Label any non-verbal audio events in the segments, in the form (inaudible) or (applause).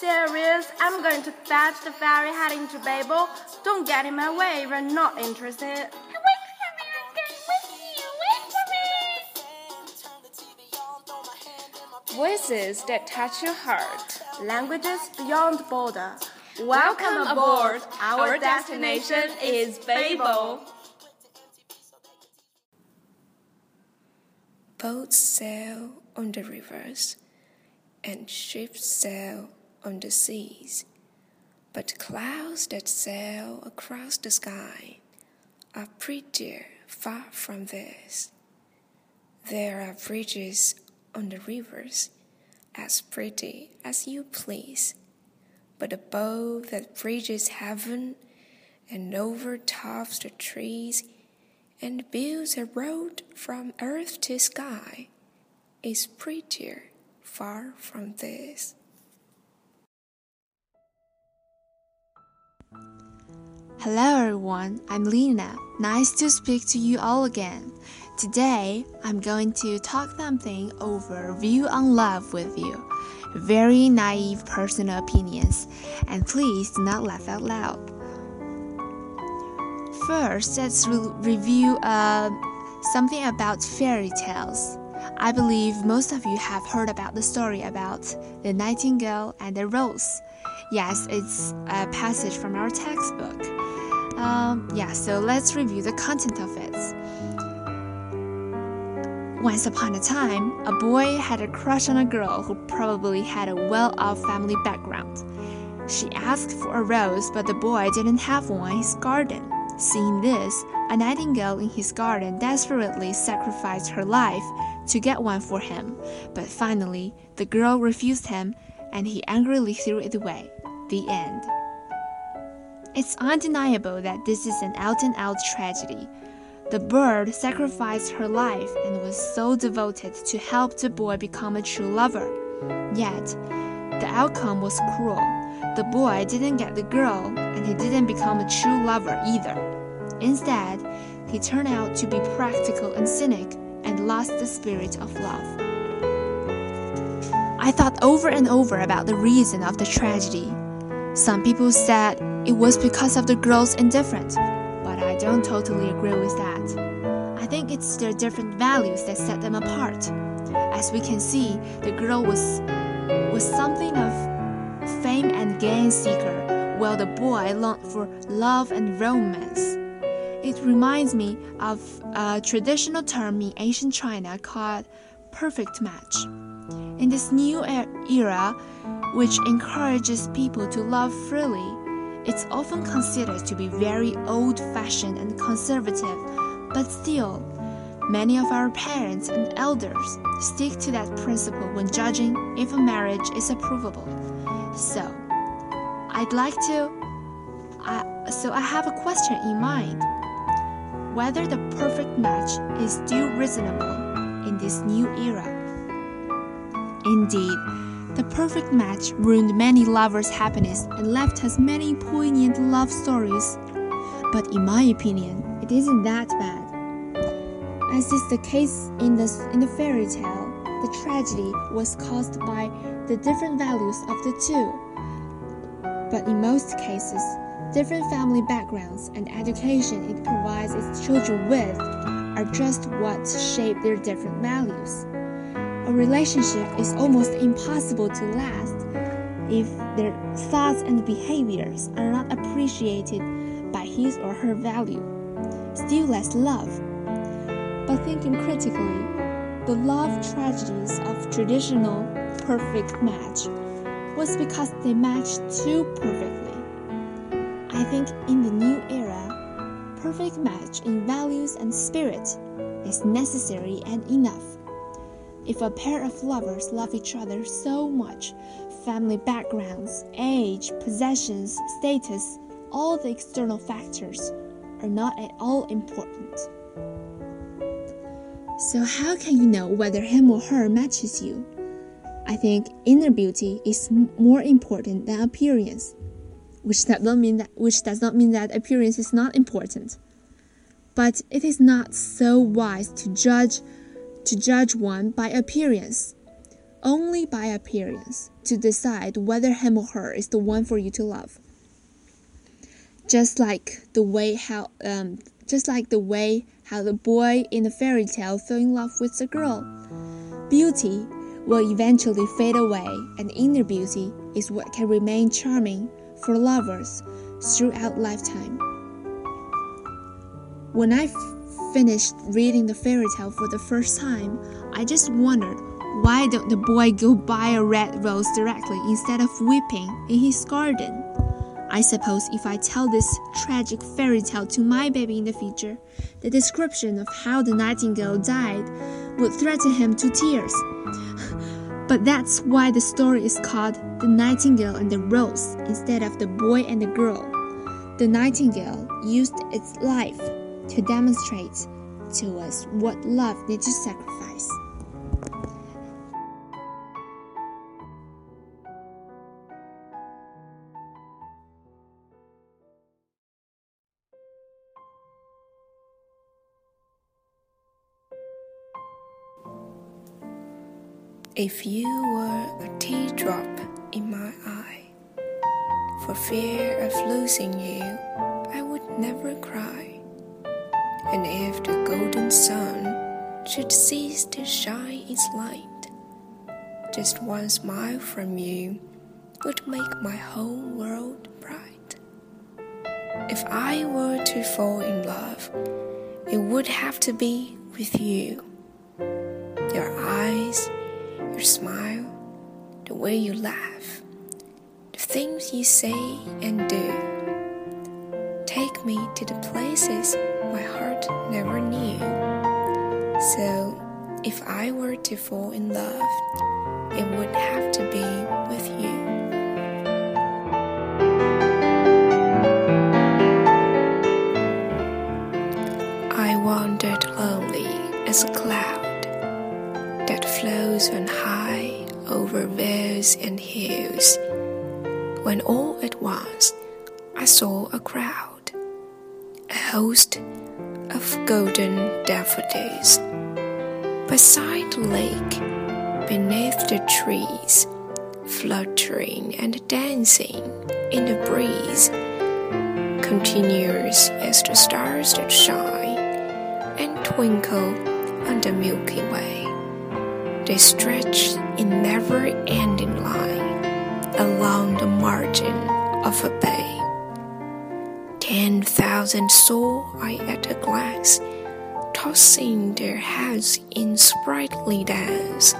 Serious. I'm going to fetch the ferry heading to Babel. Don't get in my way. We're not interested. Wait for me. I'm going with you. Wait for me. Voices that touch your heart. Languages beyond border. Welcome aboard. Our destination is Babel. Boats sail on the rivers, and ships sail on the seas. But clouds that sail across the sky are prettier far from this. There are bridges on the rivers, as pretty as you please. But a bow that bridges heaven and overtops the trees and builds a road from earth to sky is prettier far from this. Hello everyone, I'm Lena. Nice to speak to you all again. Today, I'm going to talk something over view on love with you. Very naive personal opinions, and please do not laugh out loud. First, let's re- review uh, something about fairy tales. I believe most of you have heard about the story about the nightingale and the rose. Yes, it's a passage from our textbook. Um, yeah, so let's review the content of it. Once upon a time, a boy had a crush on a girl who probably had a well off family background. She asked for a rose, but the boy didn't have one in his garden. Seeing this, a nightingale in his garden desperately sacrificed her life to get one for him. But finally, the girl refused him, and he angrily threw it away. The end. It's undeniable that this is an out and out tragedy. The bird sacrificed her life and was so devoted to help the boy become a true lover. Yet, the outcome was cruel. The boy didn't get the girl, and he didn't become a true lover either. Instead, he turned out to be practical and cynic and lost the spirit of love. I thought over and over about the reason of the tragedy. Some people said it was because of the girl's indifference, but I don't totally agree with that. I think it's their different values that set them apart. As we can see, the girl was was something of fame and gain seeker, while the boy longed for love and romance. It reminds me of a traditional term in ancient China called perfect match. In this new era, which encourages people to love freely, it's often considered to be very old fashioned and conservative, but still, many of our parents and elders stick to that principle when judging if a marriage is approvable. So, I'd like to. I, so, I have a question in mind whether the perfect match is still reasonable in this new era. Indeed, the perfect match ruined many lovers' happiness and left us many poignant love stories. But in my opinion, it isn't that bad. As is the case in the, in the fairy tale, the tragedy was caused by the different values of the two. But in most cases, different family backgrounds and education it provides its children with are just what shape their different values. A relationship is almost impossible to last if their thoughts and behaviors are not appreciated by his or her value, still less love. But thinking critically, the love tragedies of traditional perfect match was because they matched too perfectly. I think in the new era, perfect match in values and spirit is necessary and enough. If a pair of lovers love each other so much, family backgrounds, age, possessions, status, all the external factors are not at all important. So, how can you know whether him or her matches you? I think inner beauty is more important than appearance, which does not mean that which does not mean that appearance is not important. But it is not so wise to judge to judge one by appearance, only by appearance, to decide whether him or her is the one for you to love. Just like the way how um, just like the way how the boy in the fairy tale fell in love with the girl. Beauty will eventually fade away, and inner beauty is what can remain charming for lovers throughout lifetime. When I finished reading the fairy tale for the first time, I just wondered why don't the boy go buy a red rose directly instead of weeping in his garden? I suppose if I tell this tragic fairy tale to my baby in the future, the description of how the nightingale died would threaten him to tears. (laughs) but that's why the story is called The Nightingale and the Rose instead of The Boy and the Girl. The nightingale used its life to demonstrate to us what love needs to sacrifice. If you were a teardrop in my eye, for fear of losing you, I would never cry. And if the golden sun should cease to shine its light, just one smile from you would make my whole world bright. If I were to fall in love, it would have to be with you. Your eyes your smile, the way you laugh, the things you say and do. Me to the places my heart never knew. So, if I were to fall in love, it would have to be with you. I wandered lonely as a cloud that flows on high over vales and hills, when all at once I saw a crowd, host of golden daffodils, beside the lake, beneath the trees, fluttering and dancing in the breeze, continuous as the stars that shine and twinkle on the Milky Way. They stretch in never ending line along the margin of a bay. Ten thousand saw I at a glance, tossing their heads in sprightly dance.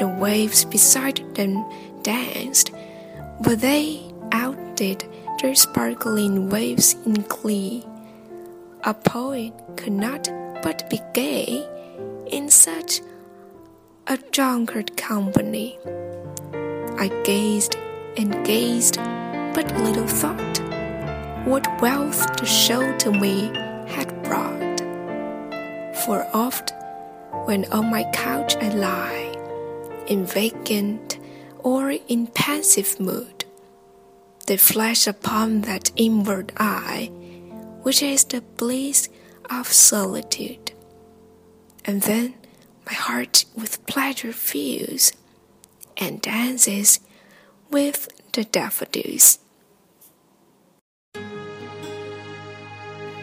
The waves beside them danced, but they outdid their sparkling waves in glee. A poet could not but be gay in such a drunkard company. I gazed and gazed, but little thought what wealth to show to me had brought. For oft, when on my couch I lie, in vacant or in pensive mood, they flash upon that inward eye, which is the bliss of solitude. And then my heart with pleasure fills and dances with the daffodils.